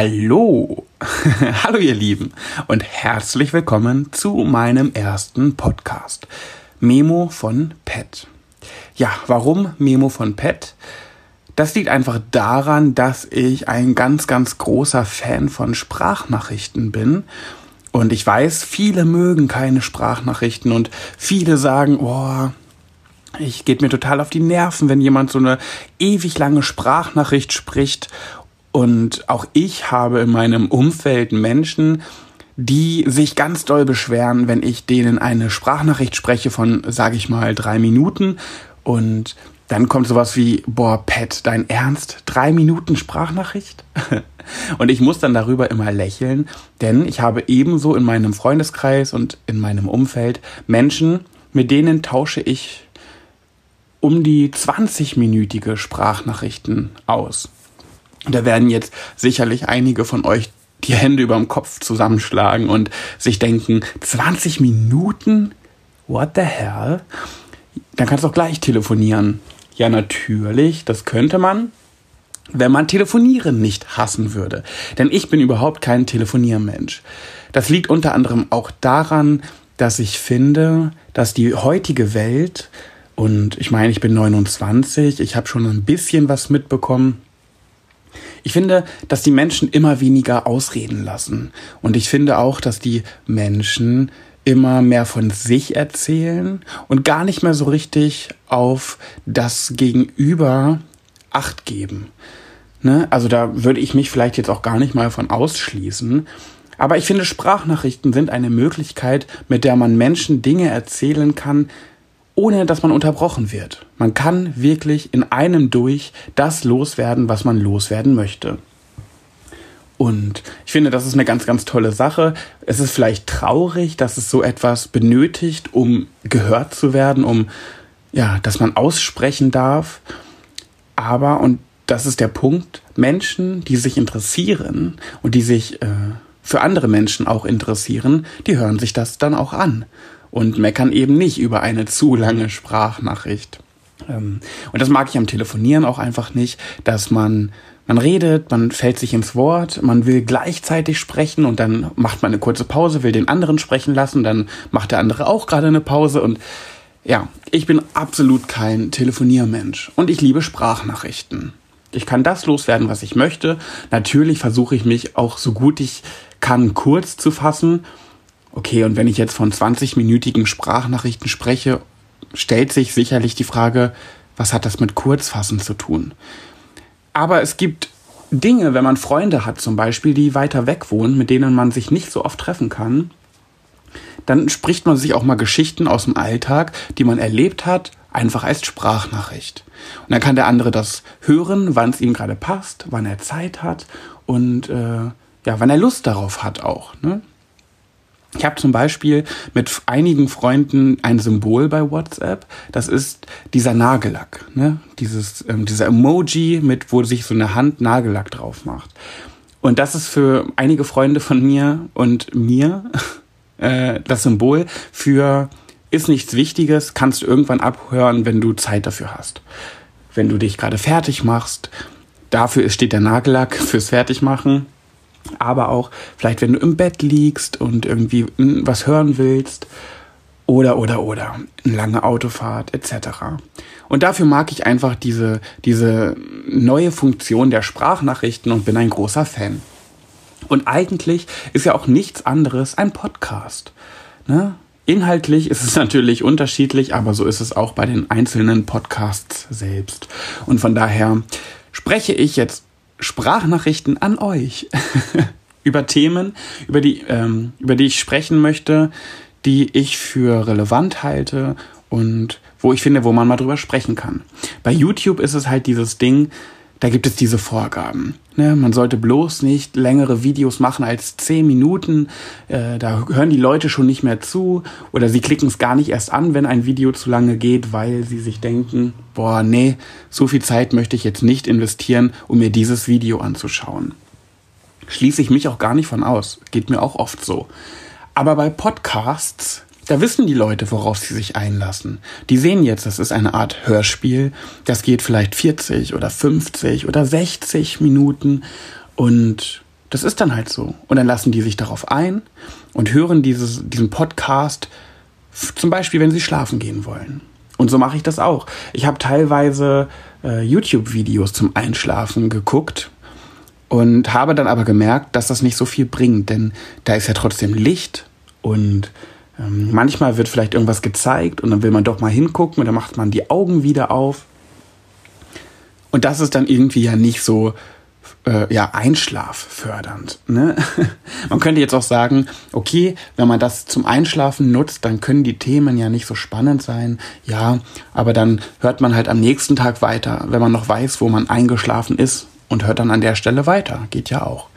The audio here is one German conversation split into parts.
Hallo, hallo ihr Lieben und herzlich willkommen zu meinem ersten Podcast. Memo von Pet. Ja, warum Memo von Pet? Das liegt einfach daran, dass ich ein ganz, ganz großer Fan von Sprachnachrichten bin. Und ich weiß, viele mögen keine Sprachnachrichten und viele sagen, oh, ich geht mir total auf die Nerven, wenn jemand so eine ewig lange Sprachnachricht spricht und auch ich habe in meinem Umfeld Menschen, die sich ganz doll beschweren, wenn ich denen eine Sprachnachricht spreche von, sage ich mal, drei Minuten und dann kommt sowas wie, boah, Pat, dein Ernst? Drei Minuten Sprachnachricht? und ich muss dann darüber immer lächeln, denn ich habe ebenso in meinem Freundeskreis und in meinem Umfeld Menschen, mit denen tausche ich um die 20-minütige Sprachnachrichten aus. Da werden jetzt sicherlich einige von euch die Hände über dem Kopf zusammenschlagen und sich denken, 20 Minuten? What the hell? Dann kannst du auch gleich telefonieren. Ja, natürlich, das könnte man, wenn man Telefonieren nicht hassen würde. Denn ich bin überhaupt kein Telefoniermensch. Das liegt unter anderem auch daran, dass ich finde, dass die heutige Welt, und ich meine, ich bin 29, ich habe schon ein bisschen was mitbekommen, ich finde, dass die Menschen immer weniger ausreden lassen. Und ich finde auch, dass die Menschen immer mehr von sich erzählen und gar nicht mehr so richtig auf das Gegenüber Acht geben. Ne? Also da würde ich mich vielleicht jetzt auch gar nicht mal von ausschließen. Aber ich finde, Sprachnachrichten sind eine Möglichkeit, mit der man Menschen Dinge erzählen kann, ohne dass man unterbrochen wird. Man kann wirklich in einem durch das loswerden, was man loswerden möchte. Und ich finde, das ist eine ganz, ganz tolle Sache. Es ist vielleicht traurig, dass es so etwas benötigt, um gehört zu werden, um, ja, dass man aussprechen darf. Aber, und das ist der Punkt, Menschen, die sich interessieren und die sich äh, für andere Menschen auch interessieren, die hören sich das dann auch an und meckern eben nicht über eine zu lange Sprachnachricht. Ähm, und das mag ich am Telefonieren auch einfach nicht, dass man man redet, man fällt sich ins Wort, man will gleichzeitig sprechen und dann macht man eine kurze Pause, will den anderen sprechen lassen, dann macht der andere auch gerade eine Pause und ja, ich bin absolut kein Telefoniermensch und ich liebe Sprachnachrichten. Ich kann das loswerden, was ich möchte. Natürlich versuche ich mich auch so gut ich kann kurz zu fassen Okay, und wenn ich jetzt von 20-minütigen Sprachnachrichten spreche, stellt sich sicherlich die Frage, was hat das mit Kurzfassen zu tun? Aber es gibt Dinge, wenn man Freunde hat zum Beispiel, die weiter weg wohnen, mit denen man sich nicht so oft treffen kann, dann spricht man sich auch mal Geschichten aus dem Alltag, die man erlebt hat, einfach als Sprachnachricht. Und dann kann der andere das hören, wann es ihm gerade passt, wann er Zeit hat und äh, ja, wann er Lust darauf hat auch. Ne? Ich habe zum Beispiel mit einigen Freunden ein Symbol bei WhatsApp. Das ist dieser Nagellack, ne? Dieses, ähm, dieser Emoji mit, wo sich so eine Hand Nagellack drauf macht. Und das ist für einige Freunde von mir und mir äh, das Symbol für ist nichts Wichtiges, kannst du irgendwann abhören, wenn du Zeit dafür hast. Wenn du dich gerade fertig machst, dafür steht der Nagellack fürs Fertigmachen aber auch vielleicht, wenn du im Bett liegst und irgendwie hm, was hören willst oder, oder, oder, eine lange Autofahrt etc. Und dafür mag ich einfach diese, diese neue Funktion der Sprachnachrichten und bin ein großer Fan. Und eigentlich ist ja auch nichts anderes ein Podcast. Ne? Inhaltlich ist es natürlich unterschiedlich, aber so ist es auch bei den einzelnen Podcasts selbst. Und von daher spreche ich jetzt Sprachnachrichten an euch über Themen, über die, ähm, über die ich sprechen möchte, die ich für relevant halte und wo ich finde, wo man mal drüber sprechen kann. Bei YouTube ist es halt dieses Ding, da gibt es diese Vorgaben. Ne? Man sollte bloß nicht längere Videos machen als zehn Minuten. Äh, da hören die Leute schon nicht mehr zu oder sie klicken es gar nicht erst an, wenn ein Video zu lange geht, weil sie sich denken, boah, nee, so viel Zeit möchte ich jetzt nicht investieren, um mir dieses Video anzuschauen. Schließe ich mich auch gar nicht von aus. Geht mir auch oft so. Aber bei Podcasts da wissen die Leute, worauf sie sich einlassen. Die sehen jetzt, das ist eine Art Hörspiel. Das geht vielleicht 40 oder 50 oder 60 Minuten. Und das ist dann halt so. Und dann lassen die sich darauf ein und hören dieses, diesen Podcast, zum Beispiel, wenn sie schlafen gehen wollen. Und so mache ich das auch. Ich habe teilweise äh, YouTube-Videos zum Einschlafen geguckt und habe dann aber gemerkt, dass das nicht so viel bringt, denn da ist ja trotzdem Licht und ähm, manchmal wird vielleicht irgendwas gezeigt und dann will man doch mal hingucken und dann macht man die Augen wieder auf. Und das ist dann irgendwie ja nicht so äh, ja, einschlaffördernd. Ne? man könnte jetzt auch sagen, okay, wenn man das zum Einschlafen nutzt, dann können die Themen ja nicht so spannend sein. Ja, aber dann hört man halt am nächsten Tag weiter, wenn man noch weiß, wo man eingeschlafen ist und hört dann an der Stelle weiter. Geht ja auch.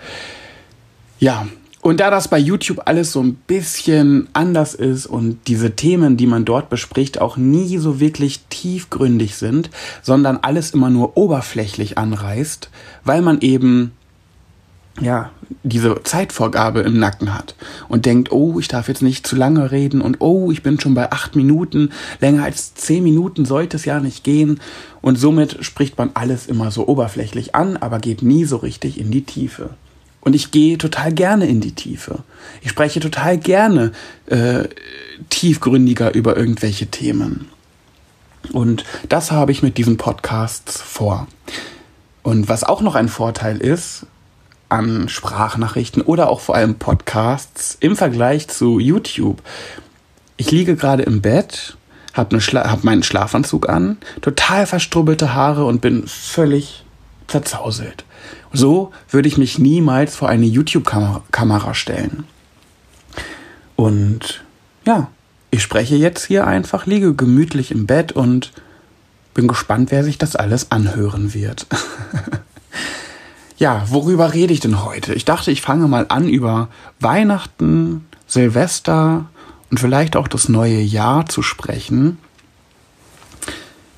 Ja, und da das bei YouTube alles so ein bisschen anders ist und diese Themen, die man dort bespricht, auch nie so wirklich tiefgründig sind, sondern alles immer nur oberflächlich anreißt, weil man eben ja, diese Zeitvorgabe im Nacken hat und denkt, oh, ich darf jetzt nicht zu lange reden und oh, ich bin schon bei acht Minuten, länger als zehn Minuten sollte es ja nicht gehen und somit spricht man alles immer so oberflächlich an, aber geht nie so richtig in die Tiefe. Und ich gehe total gerne in die Tiefe. Ich spreche total gerne äh, tiefgründiger über irgendwelche Themen. Und das habe ich mit diesen Podcasts vor. Und was auch noch ein Vorteil ist an Sprachnachrichten oder auch vor allem Podcasts im Vergleich zu YouTube. Ich liege gerade im Bett, habe ne hab meinen Schlafanzug an, total verstrubbelte Haare und bin völlig zerzauselt. So würde ich mich niemals vor eine YouTube-Kamera stellen. Und ja, ich spreche jetzt hier einfach, liege gemütlich im Bett und bin gespannt, wer sich das alles anhören wird. ja, worüber rede ich denn heute? Ich dachte, ich fange mal an über Weihnachten, Silvester und vielleicht auch das neue Jahr zu sprechen.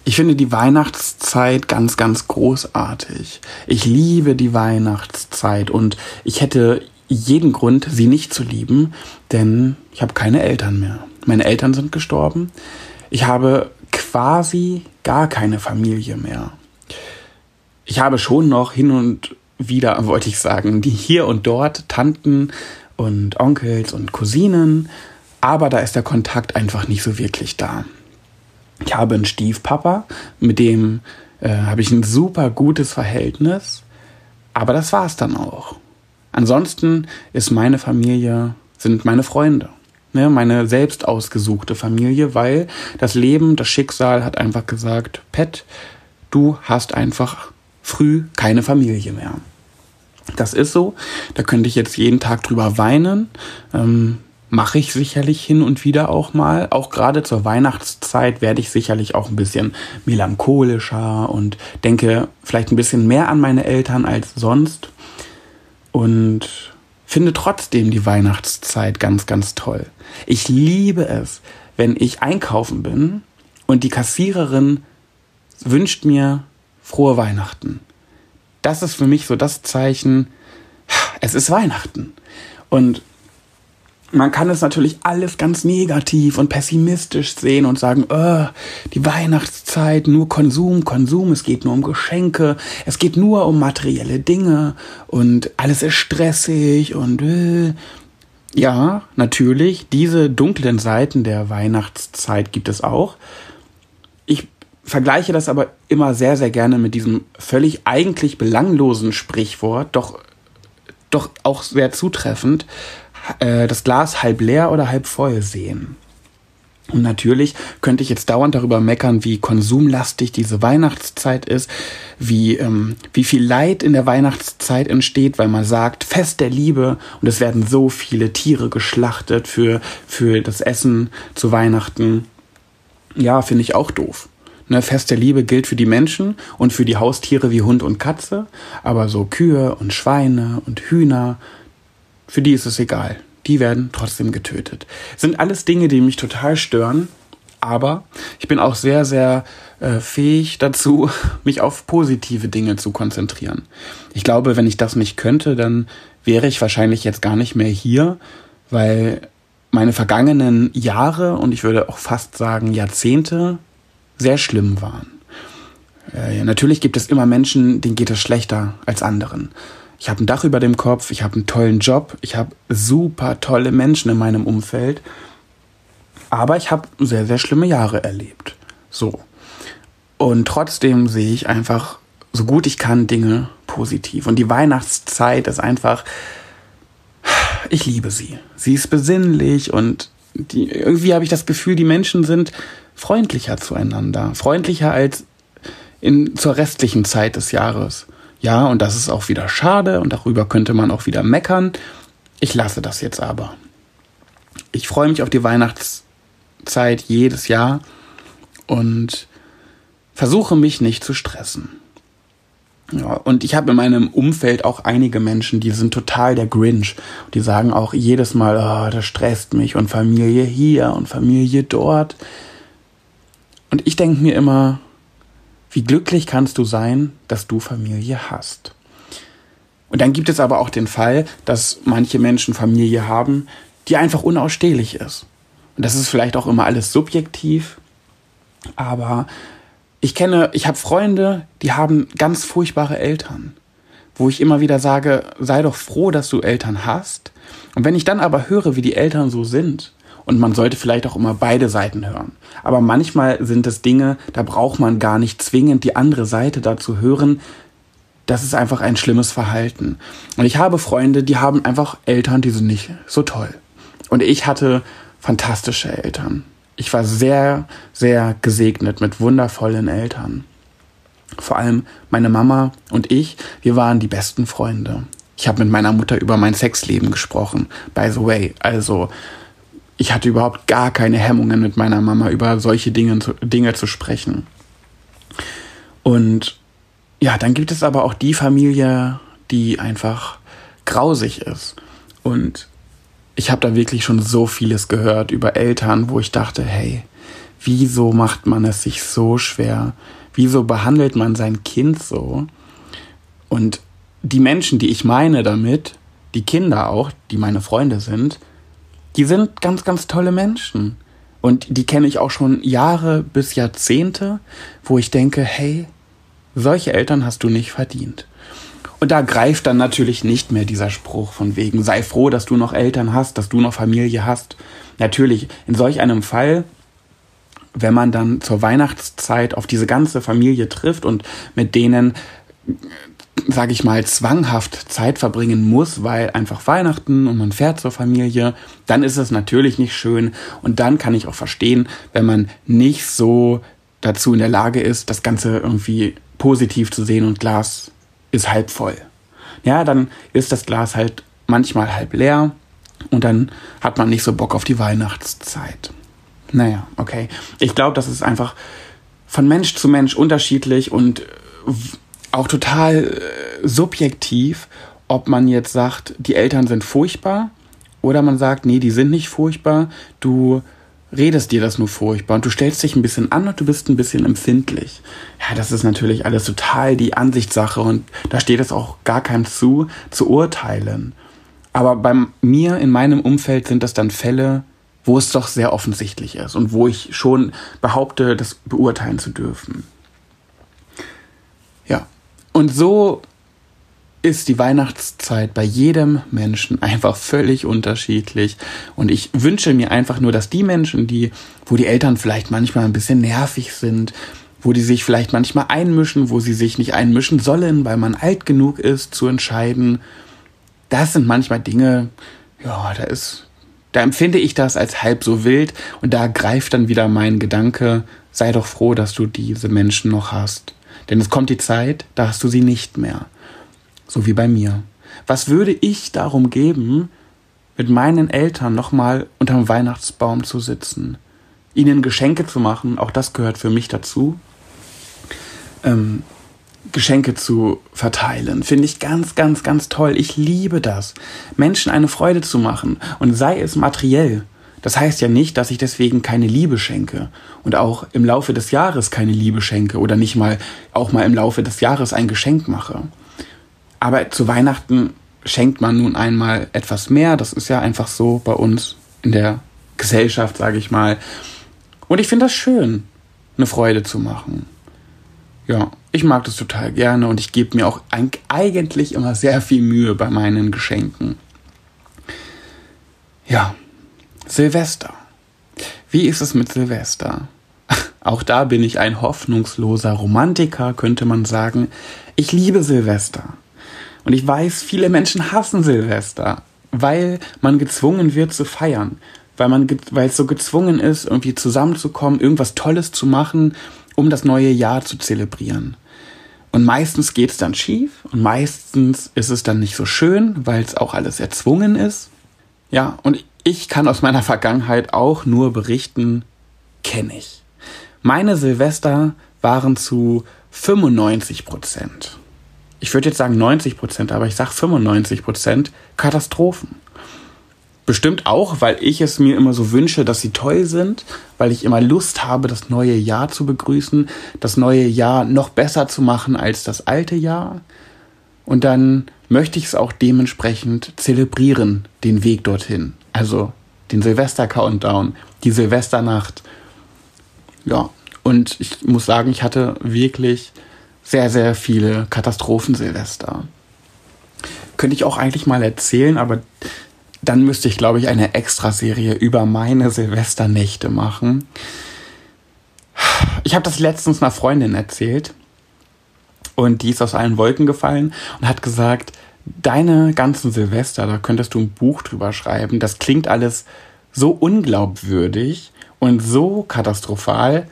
Ich finde die Weihnachtszeit ganz, ganz großartig. Ich liebe die Weihnachtszeit und ich hätte jeden Grund, sie nicht zu lieben, denn ich habe keine Eltern mehr. Meine Eltern sind gestorben. Ich habe quasi gar keine Familie mehr. Ich habe schon noch hin und wieder, wollte ich sagen, die hier und dort Tanten und Onkels und Cousinen, aber da ist der Kontakt einfach nicht so wirklich da. Ich habe einen Stiefpapa, mit dem äh, habe ich ein super gutes Verhältnis, aber das war es dann auch. Ansonsten ist meine Familie, sind meine Freunde, ne, meine selbst ausgesuchte Familie, weil das Leben, das Schicksal hat einfach gesagt, Pet, du hast einfach früh keine Familie mehr. Das ist so. Da könnte ich jetzt jeden Tag drüber weinen. Ähm, mache ich sicherlich hin und wieder auch mal. Auch gerade zur Weihnachtszeit werde ich sicherlich auch ein bisschen melancholischer und denke vielleicht ein bisschen mehr an meine Eltern als sonst. Und finde trotzdem die Weihnachtszeit ganz, ganz toll. Ich liebe es, wenn ich einkaufen bin und die Kassiererin wünscht mir frohe Weihnachten. Das ist für mich so das Zeichen, es ist Weihnachten. Und man kann es natürlich alles ganz negativ und pessimistisch sehen und sagen, oh, die Weihnachtszeit, nur Konsum, Konsum, es geht nur um Geschenke, es geht nur um materielle Dinge und alles ist stressig und äh. ja, natürlich, diese dunklen Seiten der Weihnachtszeit gibt es auch. Ich vergleiche das aber immer sehr, sehr gerne mit diesem völlig eigentlich belanglosen Sprichwort, doch, doch auch sehr zutreffend äh, das Glas halb leer oder halb voll sehen. Und natürlich könnte ich jetzt dauernd darüber meckern, wie konsumlastig diese Weihnachtszeit ist, wie, ähm, wie viel Leid in der Weihnachtszeit entsteht, weil man sagt, Fest der Liebe und es werden so viele Tiere geschlachtet für, für das Essen zu Weihnachten. Ja, finde ich auch doof. Ne, Fest der Liebe gilt für die Menschen und für die Haustiere wie Hund und Katze, aber so Kühe und Schweine und Hühner, für die ist es egal. Die werden trotzdem getötet. Sind alles Dinge, die mich total stören. Aber ich bin auch sehr, sehr äh, fähig dazu, mich auf positive Dinge zu konzentrieren. Ich glaube, wenn ich das nicht könnte, dann wäre ich wahrscheinlich jetzt gar nicht mehr hier, weil meine vergangenen Jahre und ich würde auch fast sagen Jahrzehnte sehr schlimm waren. Äh, natürlich gibt es immer Menschen, denen geht es schlechter als anderen. Ich habe ein Dach über dem Kopf, ich habe einen tollen Job, ich habe super tolle Menschen in meinem Umfeld. Aber ich habe sehr, sehr schlimme Jahre erlebt. So. Und trotzdem sehe ich einfach, so gut ich kann, Dinge positiv. Und die Weihnachtszeit ist einfach, ich liebe sie. Sie ist besinnlich und die, irgendwie habe ich das Gefühl, die Menschen sind freundlicher zueinander. Freundlicher als in, zur restlichen Zeit des Jahres. Ja, und das ist auch wieder schade und darüber könnte man auch wieder meckern. Ich lasse das jetzt aber. Ich freue mich auf die Weihnachtszeit jedes Jahr und versuche mich nicht zu stressen. Ja, und ich habe in meinem Umfeld auch einige Menschen, die sind total der Grinch. Die sagen auch jedes Mal, oh, das stresst mich und Familie hier und Familie dort. Und ich denke mir immer, wie glücklich kannst du sein, dass du Familie hast? Und dann gibt es aber auch den Fall, dass manche Menschen Familie haben, die einfach unausstehlich ist. Und das ist vielleicht auch immer alles subjektiv, aber ich kenne, ich habe Freunde, die haben ganz furchtbare Eltern, wo ich immer wieder sage, sei doch froh, dass du Eltern hast. Und wenn ich dann aber höre, wie die Eltern so sind, und man sollte vielleicht auch immer beide Seiten hören. Aber manchmal sind es Dinge, da braucht man gar nicht zwingend die andere Seite dazu hören. Das ist einfach ein schlimmes Verhalten. Und ich habe Freunde, die haben einfach Eltern, die sind nicht so toll. Und ich hatte fantastische Eltern. Ich war sehr, sehr gesegnet mit wundervollen Eltern. Vor allem meine Mama und ich, wir waren die besten Freunde. Ich habe mit meiner Mutter über mein Sexleben gesprochen, by the way. Also ich hatte überhaupt gar keine Hemmungen mit meiner Mama über solche Dinge, Dinge zu sprechen. Und ja, dann gibt es aber auch die Familie, die einfach grausig ist. Und ich habe da wirklich schon so vieles gehört über Eltern, wo ich dachte, hey, wieso macht man es sich so schwer? Wieso behandelt man sein Kind so? Und die Menschen, die ich meine damit, die Kinder auch, die meine Freunde sind, die sind ganz, ganz tolle Menschen. Und die kenne ich auch schon Jahre bis Jahrzehnte, wo ich denke, hey, solche Eltern hast du nicht verdient. Und da greift dann natürlich nicht mehr dieser Spruch von wegen, sei froh, dass du noch Eltern hast, dass du noch Familie hast. Natürlich, in solch einem Fall, wenn man dann zur Weihnachtszeit auf diese ganze Familie trifft und mit denen sage ich mal, zwanghaft Zeit verbringen muss, weil einfach Weihnachten und man fährt zur Familie, dann ist es natürlich nicht schön. Und dann kann ich auch verstehen, wenn man nicht so dazu in der Lage ist, das Ganze irgendwie positiv zu sehen und Glas ist halb voll. Ja, dann ist das Glas halt manchmal halb leer und dann hat man nicht so Bock auf die Weihnachtszeit. Naja, okay. Ich glaube, das ist einfach von Mensch zu Mensch unterschiedlich und auch total äh, subjektiv, ob man jetzt sagt, die Eltern sind furchtbar oder man sagt, nee, die sind nicht furchtbar, du redest dir das nur furchtbar und du stellst dich ein bisschen an und du bist ein bisschen empfindlich. Ja, das ist natürlich alles total die Ansichtssache und da steht es auch gar keinem zu, zu urteilen. Aber bei mir in meinem Umfeld sind das dann Fälle, wo es doch sehr offensichtlich ist und wo ich schon behaupte, das beurteilen zu dürfen. Und so ist die Weihnachtszeit bei jedem Menschen einfach völlig unterschiedlich. Und ich wünsche mir einfach nur, dass die Menschen, die, wo die Eltern vielleicht manchmal ein bisschen nervig sind, wo die sich vielleicht manchmal einmischen, wo sie sich nicht einmischen sollen, weil man alt genug ist zu entscheiden, das sind manchmal Dinge, ja, da ist, da empfinde ich das als halb so wild und da greift dann wieder mein Gedanke, sei doch froh, dass du diese Menschen noch hast. Denn es kommt die Zeit, da hast du sie nicht mehr. So wie bei mir. Was würde ich darum geben, mit meinen Eltern nochmal unterm Weihnachtsbaum zu sitzen, ihnen Geschenke zu machen, auch das gehört für mich dazu, ähm, Geschenke zu verteilen, finde ich ganz, ganz, ganz toll. Ich liebe das, Menschen eine Freude zu machen und sei es materiell. Das heißt ja nicht, dass ich deswegen keine Liebe schenke und auch im Laufe des Jahres keine Liebe schenke oder nicht mal auch mal im Laufe des Jahres ein Geschenk mache. Aber zu Weihnachten schenkt man nun einmal etwas mehr. Das ist ja einfach so bei uns in der Gesellschaft, sage ich mal. Und ich finde das schön, eine Freude zu machen. ja, ich mag das total gerne und ich gebe mir auch eigentlich immer sehr viel Mühe bei meinen Geschenken. Ja, Silvester. Wie ist es mit Silvester? Auch da bin ich ein hoffnungsloser Romantiker, könnte man sagen. Ich liebe Silvester. Und ich weiß, viele Menschen hassen Silvester, weil man gezwungen wird zu feiern, weil man weil es so gezwungen ist, irgendwie zusammenzukommen, irgendwas Tolles zu machen, um das neue Jahr zu zelebrieren. Und meistens geht es dann schief und meistens ist es dann nicht so schön, weil es auch alles erzwungen ist. Ja, und ich kann aus meiner Vergangenheit auch nur berichten, kenne ich. Meine Silvester waren zu 95 Prozent. Ich würde jetzt sagen 90 Prozent, aber ich sage 95 Prozent Katastrophen. Bestimmt auch, weil ich es mir immer so wünsche, dass sie toll sind, weil ich immer Lust habe, das neue Jahr zu begrüßen, das neue Jahr noch besser zu machen als das alte Jahr. Und dann möchte ich es auch dementsprechend zelebrieren, den Weg dorthin. Also den Silvester-Countdown, die Silvesternacht. Ja, und ich muss sagen, ich hatte wirklich sehr, sehr viele Katastrophen-Silvester. Könnte ich auch eigentlich mal erzählen, aber dann müsste ich, glaube ich, eine Extraserie über meine Silvesternächte machen. Ich habe das letztens einer Freundin erzählt und die ist aus allen Wolken gefallen und hat gesagt, deine ganzen Silvester, da könntest du ein Buch drüber schreiben. Das klingt alles so unglaubwürdig und so katastrophal,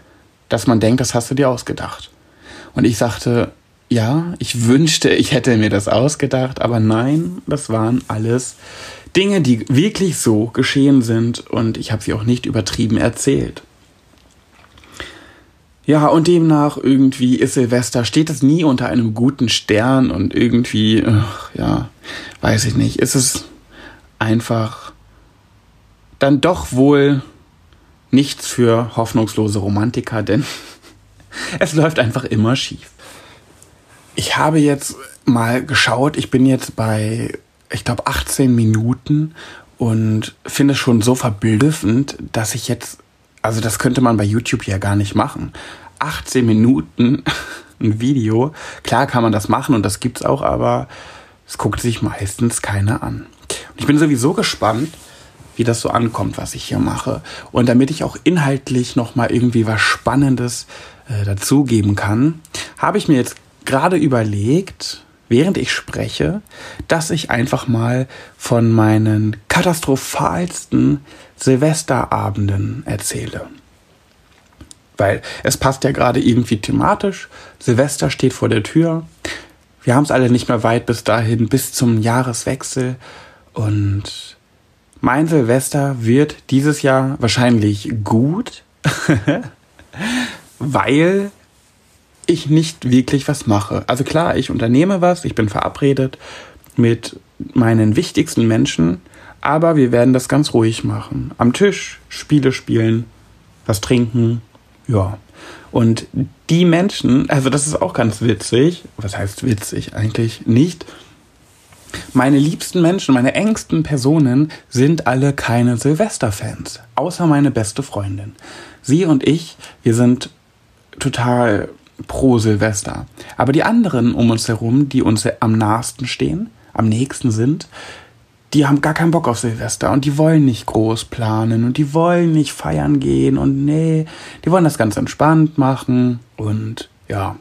dass man denkt, das hast du dir ausgedacht. Und ich sagte, ja, ich wünschte, ich hätte mir das ausgedacht, aber nein, das waren alles Dinge, die wirklich so geschehen sind und ich habe sie auch nicht übertrieben erzählt. Ja, und demnach irgendwie ist Silvester, steht es nie unter einem guten Stern und irgendwie, ach, ja, weiß ich nicht, ist es einfach dann doch wohl nichts für hoffnungslose Romantiker, denn es läuft einfach immer schief. Ich habe jetzt mal geschaut, ich bin jetzt bei ich glaube, 18 Minuten und finde es schon so verblüffend, dass ich jetzt, also das könnte man bei YouTube ja gar nicht machen. 18 Minuten ein Video, klar kann man das machen und das gibt's auch, aber es guckt sich meistens keiner an. Und ich bin sowieso gespannt, wie das so ankommt, was ich hier mache. Und damit ich auch inhaltlich nochmal irgendwie was Spannendes äh, dazugeben kann, habe ich mir jetzt gerade überlegt, während ich spreche, dass ich einfach mal von meinen katastrophalsten Silvesterabenden erzähle. Weil es passt ja gerade irgendwie thematisch. Silvester steht vor der Tür. Wir haben es alle nicht mehr weit bis dahin, bis zum Jahreswechsel. Und mein Silvester wird dieses Jahr wahrscheinlich gut, weil ich nicht wirklich was mache. Also klar, ich unternehme was, ich bin verabredet mit meinen wichtigsten Menschen, aber wir werden das ganz ruhig machen. Am Tisch Spiele spielen, was trinken, ja. Und die Menschen, also das ist auch ganz witzig, was heißt witzig eigentlich nicht, meine liebsten Menschen, meine engsten Personen sind alle keine Silvester-Fans, außer meine beste Freundin. Sie und ich, wir sind total pro Silvester. Aber die anderen um uns herum, die uns am nahesten stehen, am nächsten sind, die haben gar keinen Bock auf Silvester und die wollen nicht groß planen und die wollen nicht feiern gehen und nee, die wollen das ganz entspannt machen und ja,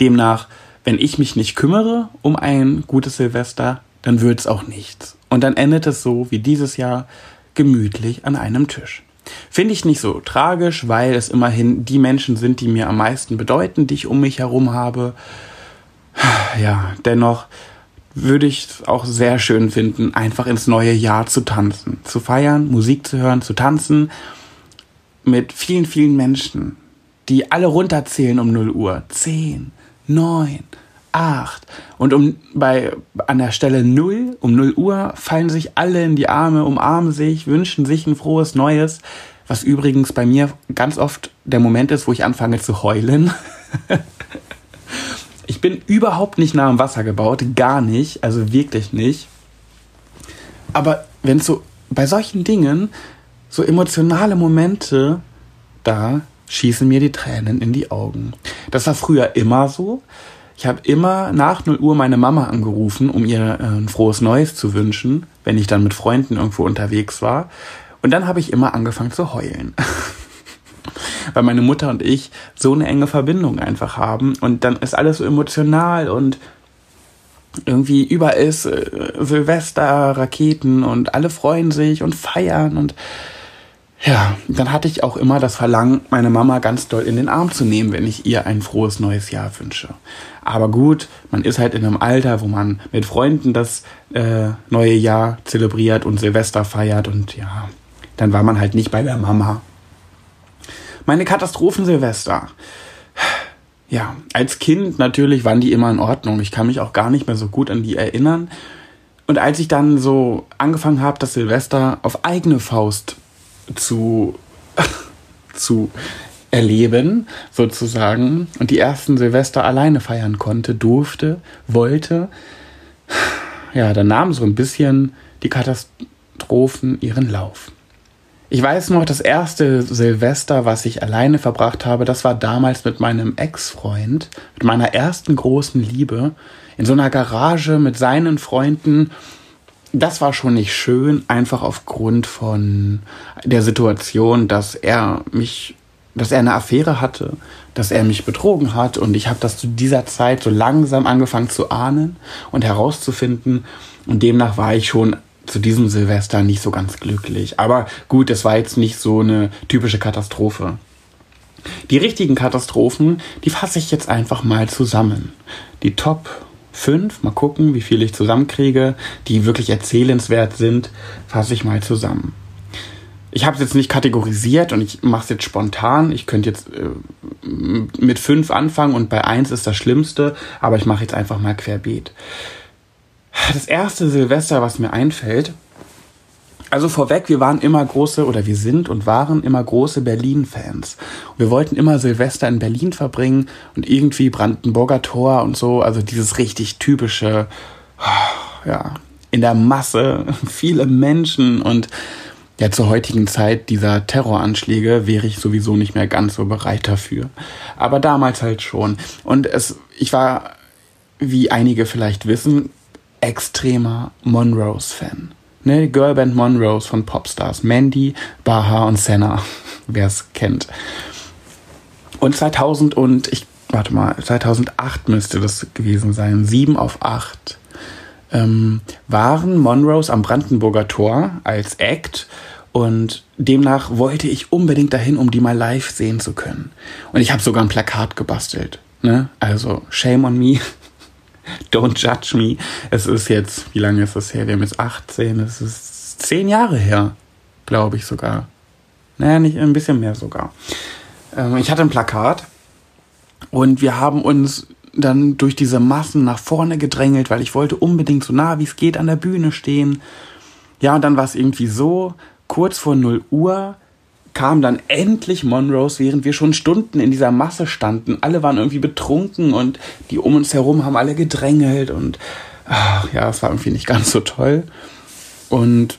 demnach, wenn ich mich nicht kümmere um ein gutes Silvester, dann wird's auch nichts. Und dann endet es so wie dieses Jahr gemütlich an einem Tisch. Finde ich nicht so tragisch, weil es immerhin die Menschen sind, die mir am meisten bedeuten, die ich um mich herum habe. Ja, dennoch würde ich auch sehr schön finden, einfach ins neue Jahr zu tanzen, zu feiern, Musik zu hören, zu tanzen mit vielen, vielen Menschen, die alle runterzählen um 0 Uhr. 10, 9, 8. Und um bei an der Stelle 0, um 0 Uhr, fallen sich alle in die Arme, umarmen sich, wünschen sich ein frohes Neues. Was übrigens bei mir ganz oft der Moment ist, wo ich anfange zu heulen. ich bin überhaupt nicht nah am Wasser gebaut, gar nicht, also wirklich nicht. Aber wenn so bei solchen Dingen so emotionale Momente da schießen mir die Tränen in die Augen. Das war früher immer so. Ich habe immer nach 0 Uhr meine Mama angerufen, um ihr äh, ein frohes Neues zu wünschen, wenn ich dann mit Freunden irgendwo unterwegs war. Und dann habe ich immer angefangen zu heulen. Weil meine Mutter und ich so eine enge Verbindung einfach haben. Und dann ist alles so emotional und irgendwie überall ist äh, Silvester, Raketen und alle freuen sich und feiern und ja, dann hatte ich auch immer das Verlangen, meine Mama ganz doll in den Arm zu nehmen, wenn ich ihr ein frohes neues Jahr wünsche. Aber gut, man ist halt in einem Alter, wo man mit Freunden das äh, neue Jahr zelebriert und Silvester feiert und ja, dann war man halt nicht bei der Mama. Meine Katastrophen Silvester ja, als Kind natürlich waren die immer in Ordnung. Ich kann mich auch gar nicht mehr so gut an die erinnern. Und als ich dann so angefangen habe, das Silvester auf eigene Faust zu, zu erleben, sozusagen, und die ersten Silvester alleine feiern konnte, durfte, wollte, ja, dann nahmen so ein bisschen die Katastrophen ihren Lauf. Ich weiß noch, das erste Silvester, was ich alleine verbracht habe, das war damals mit meinem Ex-Freund, mit meiner ersten großen Liebe, in so einer Garage mit seinen Freunden. Das war schon nicht schön, einfach aufgrund von der Situation, dass er mich, dass er eine Affäre hatte, dass er mich betrogen hat und ich habe das zu dieser Zeit so langsam angefangen zu ahnen und herauszufinden und demnach war ich schon zu diesem Silvester nicht so ganz glücklich. Aber gut, es war jetzt nicht so eine typische Katastrophe. Die richtigen Katastrophen, die fasse ich jetzt einfach mal zusammen. Die Top 5, mal gucken, wie viel ich zusammenkriege, die wirklich erzählenswert sind, fasse ich mal zusammen. Ich habe es jetzt nicht kategorisiert und ich mache es jetzt spontan. Ich könnte jetzt äh, mit 5 anfangen und bei 1 ist das Schlimmste, aber ich mache jetzt einfach mal querbeet. Das erste Silvester, was mir einfällt, also vorweg, wir waren immer große, oder wir sind und waren immer große Berlin-Fans. Wir wollten immer Silvester in Berlin verbringen und irgendwie Brandenburger Tor und so, also dieses richtig typische, ja, in der Masse, viele Menschen und ja, zur heutigen Zeit dieser Terroranschläge wäre ich sowieso nicht mehr ganz so bereit dafür. Aber damals halt schon. Und es, ich war, wie einige vielleicht wissen, extremer Monrose-Fan. Ne, Girlband Monrose von Popstars. Mandy, Baha und Senna, wer es kennt. Und 2000 und ich, warte mal, 2008 müsste das gewesen sein, 7 auf 8, ähm, waren Monrose am Brandenburger Tor als Act und demnach wollte ich unbedingt dahin, um die mal live sehen zu können. Und ich habe sogar ein Plakat gebastelt. Ne? Also, shame on me. Don't judge me. Es ist jetzt, wie lange ist das her? Wir haben jetzt 18, es ist zehn Jahre her, glaube ich sogar. Naja, nicht ein bisschen mehr sogar. Ähm, ich hatte ein Plakat und wir haben uns dann durch diese Massen nach vorne gedrängelt, weil ich wollte unbedingt so nah wie es geht an der Bühne stehen. Ja, und dann war es irgendwie so, kurz vor 0 Uhr kam dann endlich Monrose, während wir schon Stunden in dieser Masse standen. Alle waren irgendwie betrunken und die um uns herum haben alle gedrängelt und ach, ja, es war irgendwie nicht ganz so toll. Und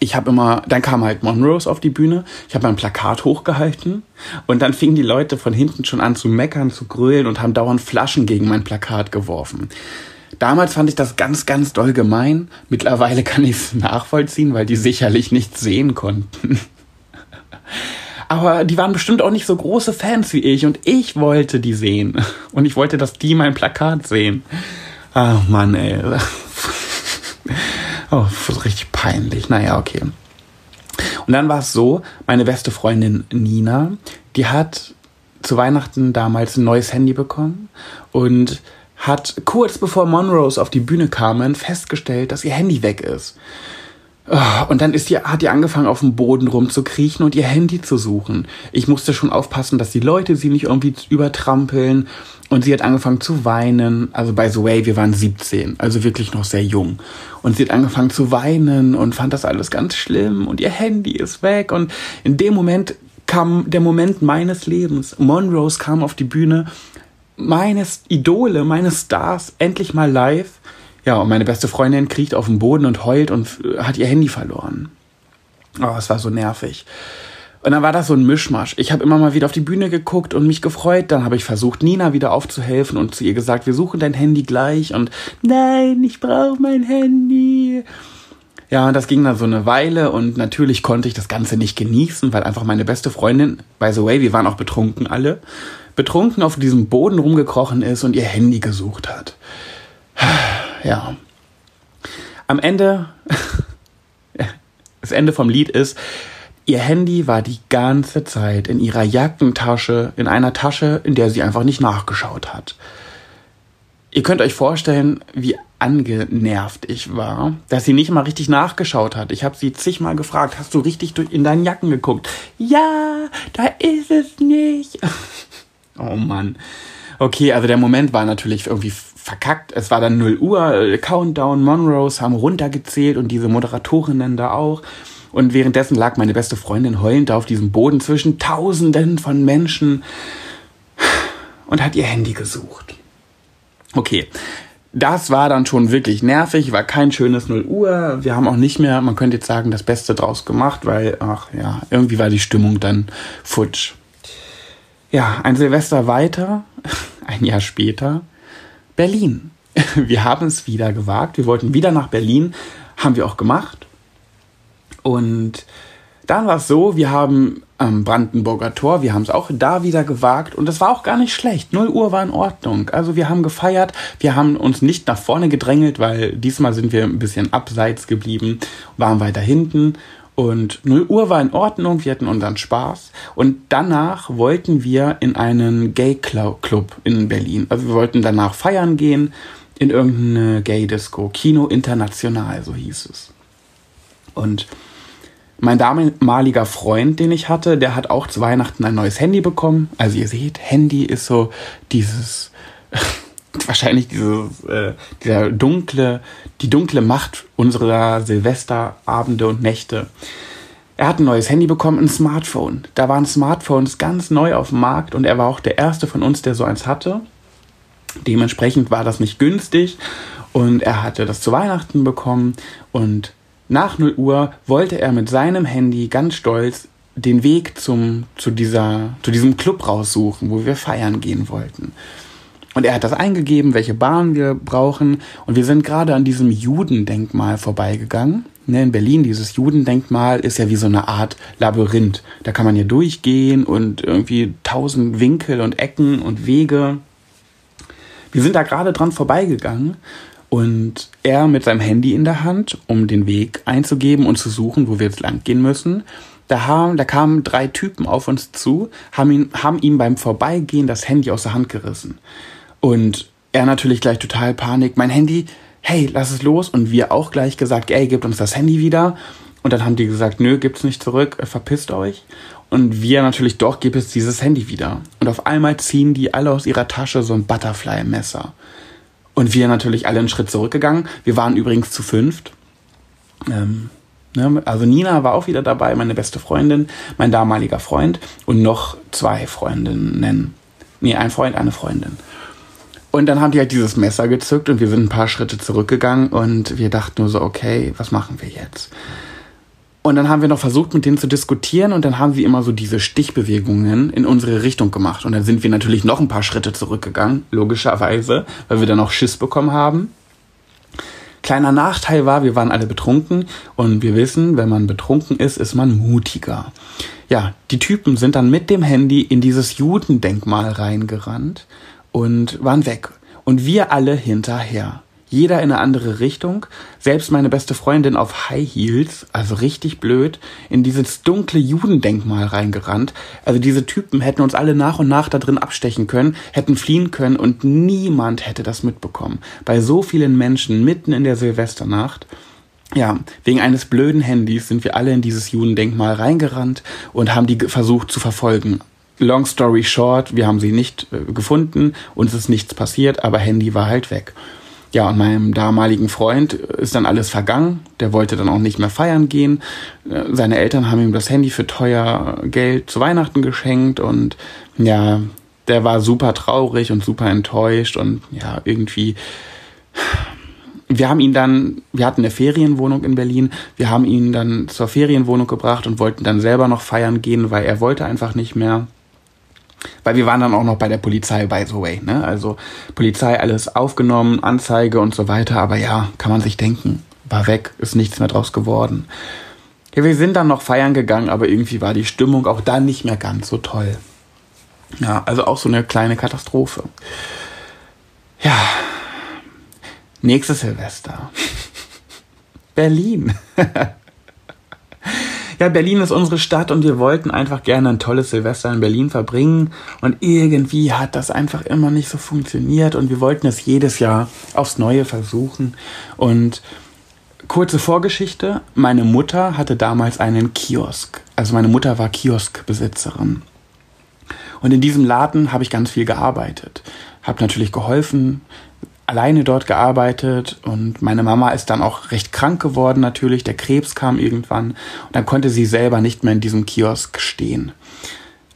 ich habe immer, dann kam halt Monrose auf die Bühne, ich habe ein Plakat hochgehalten und dann fingen die Leute von hinten schon an zu meckern, zu grölen und haben dauernd Flaschen gegen mein Plakat geworfen. Damals fand ich das ganz, ganz doll gemein. Mittlerweile kann ich es nachvollziehen, weil die sicherlich nichts sehen konnten. Aber die waren bestimmt auch nicht so große Fans wie ich und ich wollte die sehen. Und ich wollte, dass die mein Plakat sehen. Ach Mann, ey. Oh, richtig peinlich. Naja, okay. Und dann war es so, meine beste Freundin Nina, die hat zu Weihnachten damals ein neues Handy bekommen und hat kurz bevor Monrose auf die Bühne kamen festgestellt, dass ihr Handy weg ist. Ah, und dann ist die, hat die angefangen, auf dem Boden rumzukriechen und ihr Handy zu suchen. Ich musste schon aufpassen, dass die Leute sie nicht irgendwie übertrampeln. Und sie hat angefangen zu weinen. Also, by the way, wir waren 17, also wirklich noch sehr jung. Und sie hat angefangen zu weinen und fand das alles ganz schlimm. Und ihr Handy ist weg. Und in dem Moment kam der Moment meines Lebens. Monrose kam auf die Bühne. Meines Idole, meines Stars, endlich mal live. Ja, und meine beste Freundin kriecht auf den Boden und heult und hat ihr Handy verloren. Oh, es war so nervig. Und dann war das so ein Mischmasch. Ich habe immer mal wieder auf die Bühne geguckt und mich gefreut. Dann habe ich versucht, Nina wieder aufzuhelfen und zu ihr gesagt, wir suchen dein Handy gleich. Und nein, ich brauche mein Handy. Ja, und das ging dann so eine Weile und natürlich konnte ich das Ganze nicht genießen, weil einfach meine beste Freundin, by the way, wir waren auch betrunken alle, betrunken auf diesem Boden rumgekrochen ist und ihr Handy gesucht hat. Ja. Am Ende, das Ende vom Lied ist, ihr Handy war die ganze Zeit in ihrer Jackentasche, in einer Tasche, in der sie einfach nicht nachgeschaut hat. Ihr könnt euch vorstellen, wie angenervt ich war, dass sie nicht mal richtig nachgeschaut hat. Ich habe sie zigmal gefragt, hast du richtig in deinen Jacken geguckt? Ja, da ist es nicht. oh Mann. Okay, also der Moment war natürlich irgendwie verkackt. Es war dann 0 Uhr, äh, Countdown, Monroes haben runtergezählt und diese Moderatorinnen da auch. Und währenddessen lag meine beste Freundin heulend da auf diesem Boden zwischen Tausenden von Menschen und hat ihr Handy gesucht. Okay, das war dann schon wirklich nervig, war kein schönes 0 Uhr. Wir haben auch nicht mehr, man könnte jetzt sagen, das Beste draus gemacht, weil, ach ja, irgendwie war die Stimmung dann futsch. Ja, ein Silvester weiter, ein Jahr später, Berlin. Wir haben es wieder gewagt. Wir wollten wieder nach Berlin, haben wir auch gemacht. Und dann war es so, wir haben am Brandenburger Tor, wir haben es auch da wieder gewagt und es war auch gar nicht schlecht. 0 Uhr war in Ordnung. Also wir haben gefeiert, wir haben uns nicht nach vorne gedrängelt, weil diesmal sind wir ein bisschen abseits geblieben, waren weiter hinten und 0 Uhr war in Ordnung, wir hatten unseren Spaß. Und danach wollten wir in einen Gay-Club in Berlin. Also wir wollten danach feiern gehen in irgendeine Gay-Disco. Kino International, so hieß es. Und mein damaliger Freund, den ich hatte, der hat auch zu Weihnachten ein neues Handy bekommen. Also ihr seht, Handy ist so dieses, wahrscheinlich dieses, äh, dieser dunkle, die dunkle Macht unserer Silvesterabende und Nächte. Er hat ein neues Handy bekommen, ein Smartphone. Da waren Smartphones ganz neu auf dem Markt und er war auch der erste von uns, der so eins hatte. Dementsprechend war das nicht günstig und er hatte das zu Weihnachten bekommen und nach 0 Uhr wollte er mit seinem Handy ganz stolz den Weg zum, zu, dieser, zu diesem Club raussuchen, wo wir feiern gehen wollten. Und er hat das eingegeben, welche Bahn wir brauchen. Und wir sind gerade an diesem Judendenkmal vorbeigegangen. Ne, in Berlin, dieses Judendenkmal ist ja wie so eine Art Labyrinth. Da kann man ja durchgehen und irgendwie tausend Winkel und Ecken und Wege. Wir sind da gerade dran vorbeigegangen und er mit seinem Handy in der Hand, um den Weg einzugeben und zu suchen, wo wir jetzt lang gehen müssen. Da, haben, da kamen drei Typen auf uns zu, haben, ihn, haben ihm beim Vorbeigehen das Handy aus der Hand gerissen. Und er natürlich gleich total Panik. Mein Handy, hey, lass es los. Und wir auch gleich gesagt, ey, gebt uns das Handy wieder. Und dann haben die gesagt, nö, gibt's nicht zurück, verpisst euch. Und wir natürlich doch, gib es dieses Handy wieder. Und auf einmal ziehen die alle aus ihrer Tasche so ein Butterfly-Messer. Und wir natürlich alle einen Schritt zurückgegangen. Wir waren übrigens zu fünft. Ähm, ne? Also Nina war auch wieder dabei, meine beste Freundin, mein damaliger Freund und noch zwei Freundinnen. Nee, ein Freund, eine Freundin. Und dann haben die halt dieses Messer gezückt und wir sind ein paar Schritte zurückgegangen und wir dachten nur so, okay, was machen wir jetzt? Und dann haben wir noch versucht, mit denen zu diskutieren und dann haben sie immer so diese Stichbewegungen in unsere Richtung gemacht. Und dann sind wir natürlich noch ein paar Schritte zurückgegangen, logischerweise, weil wir dann noch Schiss bekommen haben. Kleiner Nachteil war, wir waren alle betrunken und wir wissen, wenn man betrunken ist, ist man mutiger. Ja, die Typen sind dann mit dem Handy in dieses Judendenkmal reingerannt und waren weg. Und wir alle hinterher jeder in eine andere Richtung. Selbst meine beste Freundin auf High Heels, also richtig blöd, in dieses dunkle Judendenkmal reingerannt. Also diese Typen hätten uns alle nach und nach da drin abstechen können, hätten fliehen können und niemand hätte das mitbekommen. Bei so vielen Menschen mitten in der Silvesternacht. Ja, wegen eines blöden Handys sind wir alle in dieses Judendenkmal reingerannt und haben die versucht zu verfolgen. Long story short, wir haben sie nicht äh, gefunden, uns ist nichts passiert, aber Handy war halt weg. Ja, und meinem damaligen Freund ist dann alles vergangen. Der wollte dann auch nicht mehr feiern gehen. Äh, seine Eltern haben ihm das Handy für teuer Geld zu Weihnachten geschenkt und ja, der war super traurig und super enttäuscht und ja, irgendwie wir haben ihn dann, wir hatten eine Ferienwohnung in Berlin, wir haben ihn dann zur Ferienwohnung gebracht und wollten dann selber noch feiern gehen, weil er wollte einfach nicht mehr. Weil wir waren dann auch noch bei der Polizei, by the way, ne? Also Polizei alles aufgenommen, Anzeige und so weiter, aber ja, kann man sich denken, war weg, ist nichts mehr draus geworden. Ja, wir sind dann noch feiern gegangen, aber irgendwie war die Stimmung auch dann nicht mehr ganz so toll. Ja, also auch so eine kleine Katastrophe. Ja, nächstes Silvester. Berlin. ja, Berlin ist unsere Stadt und wir wollten einfach gerne ein tolles Silvester in Berlin verbringen. Und irgendwie hat das einfach immer nicht so funktioniert und wir wollten es jedes Jahr aufs Neue versuchen. Und kurze Vorgeschichte. Meine Mutter hatte damals einen Kiosk. Also meine Mutter war Kioskbesitzerin. Und in diesem Laden habe ich ganz viel gearbeitet. Habe natürlich geholfen, alleine dort gearbeitet und meine Mama ist dann auch recht krank geworden natürlich. Der Krebs kam irgendwann und dann konnte sie selber nicht mehr in diesem Kiosk stehen.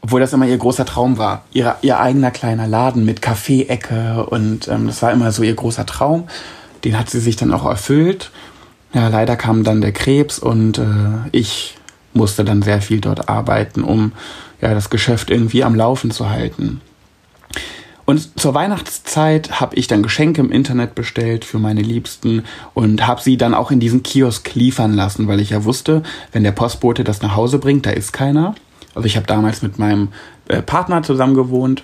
Obwohl das immer ihr großer Traum war. Ihr, ihr eigener kleiner Laden mit Kaffeeecke und ähm, das war immer so ihr großer Traum. Den hat sie sich dann auch erfüllt. Ja, leider kam dann der Krebs und äh, ich musste dann sehr viel dort arbeiten, um ja, das Geschäft irgendwie am Laufen zu halten. Und zur Weihnachtszeit habe ich dann Geschenke im Internet bestellt für meine Liebsten und habe sie dann auch in diesen Kiosk liefern lassen, weil ich ja wusste, wenn der Postbote das nach Hause bringt, da ist keiner. Also ich habe damals mit meinem äh, Partner zusammen gewohnt,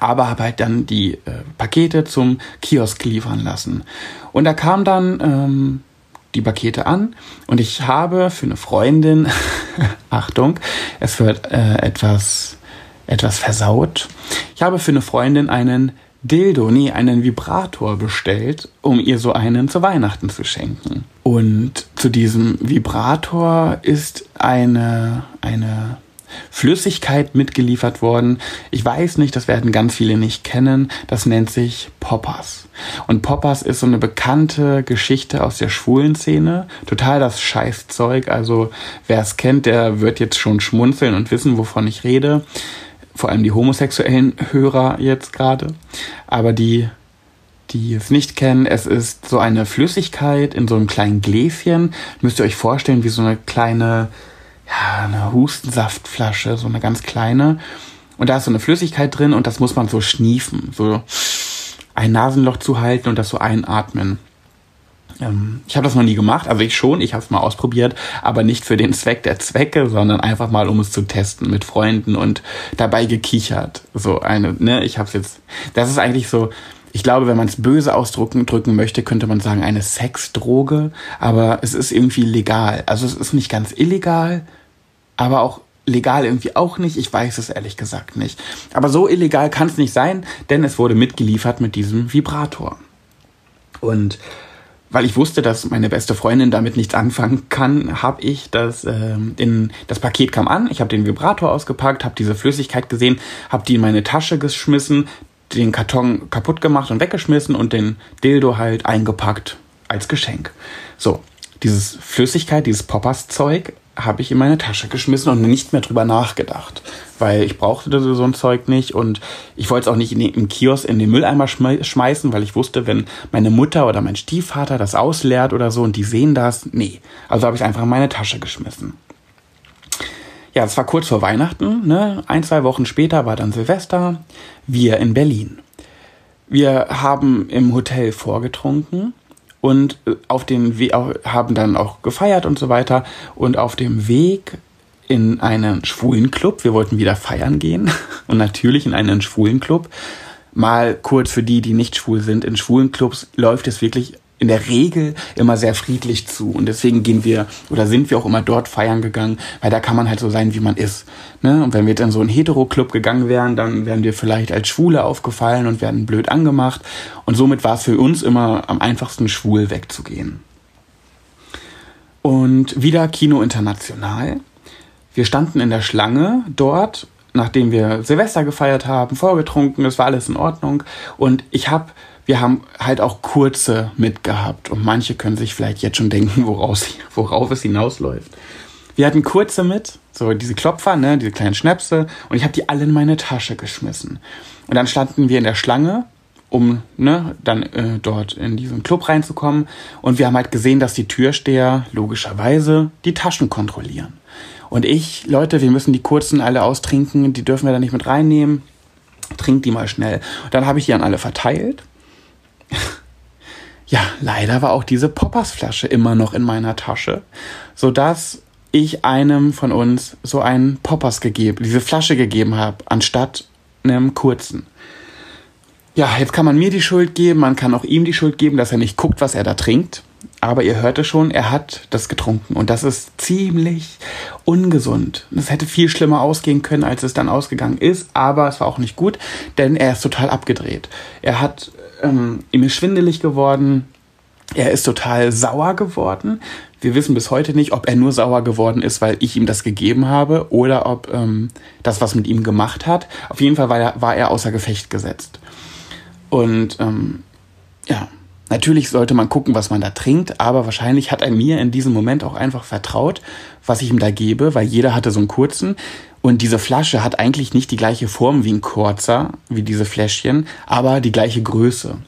aber habe halt dann die äh, Pakete zum Kiosk liefern lassen. Und da kam dann ähm, die Pakete an und ich habe für eine Freundin, Achtung, es wird äh, etwas, etwas versaut. Ich habe für eine Freundin einen Dildo, nee, einen Vibrator bestellt, um ihr so einen zu Weihnachten zu schenken. Und zu diesem Vibrator ist eine, eine Flüssigkeit mitgeliefert worden. Ich weiß nicht, das werden ganz viele nicht kennen. Das nennt sich Poppers. Und Poppers ist so eine bekannte Geschichte aus der schwulen Szene. Total das Scheißzeug. Also wer es kennt, der wird jetzt schon schmunzeln und wissen, wovon ich rede. Vor allem die homosexuellen Hörer jetzt gerade. Aber die die es nicht kennen, es ist so eine Flüssigkeit in so einem kleinen Gläschen. Müsst ihr euch vorstellen, wie so eine kleine ja, eine Hustensaftflasche, so eine ganz kleine. Und da ist so eine Flüssigkeit drin und das muss man so schniefen, so ein Nasenloch zuhalten und das so einatmen. Ähm, ich habe das noch nie gemacht, also ich schon, ich habe es mal ausprobiert, aber nicht für den Zweck der Zwecke, sondern einfach mal, um es zu testen mit Freunden und dabei gekichert. So eine, ne, ich habe es jetzt. Das ist eigentlich so ich glaube, wenn man es böse ausdrücken drücken möchte, könnte man sagen, eine Sexdroge, aber es ist irgendwie legal. Also es ist nicht ganz illegal, aber auch legal irgendwie auch nicht. Ich weiß es ehrlich gesagt nicht. Aber so illegal kann es nicht sein, denn es wurde mitgeliefert mit diesem Vibrator. Und weil ich wusste, dass meine beste Freundin damit nichts anfangen kann, habe ich das ähm, in das Paket kam an. Ich habe den Vibrator ausgepackt, habe diese Flüssigkeit gesehen, habe die in meine Tasche geschmissen, den Karton kaputt gemacht und weggeschmissen und den Dildo halt eingepackt als Geschenk. So, dieses Flüssigkeit, dieses Poppers-Zeug habe ich in meine Tasche geschmissen und nicht mehr drüber nachgedacht, weil ich brauchte so ein Zeug nicht und ich wollte es auch nicht in den, im Kiosk in den Mülleimer schmeißen, weil ich wusste, wenn meine Mutter oder mein Stiefvater das ausleert oder so und die sehen das, nee. Also habe ich es einfach in meine Tasche geschmissen. Ja, es war kurz vor Weihnachten, ne? Ein, zwei Wochen später war dann Silvester. Wir in Berlin. Wir haben im Hotel vorgetrunken und äh, auf den We haben dann auch gefeiert und so weiter. Und auf dem Weg in einen schwulen Club, wir wollten wieder feiern gehen und natürlich in einen schwulen Club. Mal kurz für die, die nicht schwul sind, in schwulen Clubs läuft es wirklich in der Regel immer sehr friedlich zu. Und deswegen gehen wir oder sind wir auch immer dort feiern gegangen, weil da kann man halt so sein, wie man ist. Ne? Und wenn wir jetzt in so einen Hetero-Club gegangen wären, dann wären wir vielleicht als Schwule aufgefallen und werden blöd angemacht. Und somit war es für uns immer am einfachsten, schwul wegzugehen. Und wieder Kino International. Wir standen in der Schlange dort, nachdem wir Silvester gefeiert haben, vorgetrunken, es war alles in Ordnung. Und ich habe wir haben halt auch kurze mitgehabt und manche können sich vielleicht jetzt schon denken, woraus, worauf es hinausläuft. Wir hatten kurze mit, so diese Klopfer, ne, diese kleinen Schnäpse und ich habe die alle in meine Tasche geschmissen. Und dann standen wir in der Schlange um ne, dann äh, dort in diesen Club reinzukommen. Und wir haben halt gesehen, dass die Türsteher logischerweise die Taschen kontrollieren. Und ich, Leute, wir müssen die kurzen alle austrinken, die dürfen wir da nicht mit reinnehmen. Trinkt die mal schnell. Und dann habe ich die an alle verteilt. ja, leider war auch diese Poppers-Flasche immer noch in meiner Tasche, sodass ich einem von uns so einen Poppers gegeben, diese Flasche gegeben habe, anstatt einem kurzen ja, jetzt kann man mir die Schuld geben, man kann auch ihm die Schuld geben, dass er nicht guckt, was er da trinkt. Aber ihr hörte schon, er hat das getrunken. Und das ist ziemlich ungesund. Es hätte viel schlimmer ausgehen können, als es dann ausgegangen ist. Aber es war auch nicht gut, denn er ist total abgedreht. Er hat, ähm, ihm ist schwindelig geworden. Er ist total sauer geworden. Wir wissen bis heute nicht, ob er nur sauer geworden ist, weil ich ihm das gegeben habe oder ob ähm, das was mit ihm gemacht hat. Auf jeden Fall war er, war er außer Gefecht gesetzt. Und ähm, ja, natürlich sollte man gucken, was man da trinkt, aber wahrscheinlich hat er mir in diesem Moment auch einfach vertraut, was ich ihm da gebe, weil jeder hatte so einen kurzen. Und diese Flasche hat eigentlich nicht die gleiche Form wie ein kurzer, wie diese Fläschchen, aber die gleiche Größe.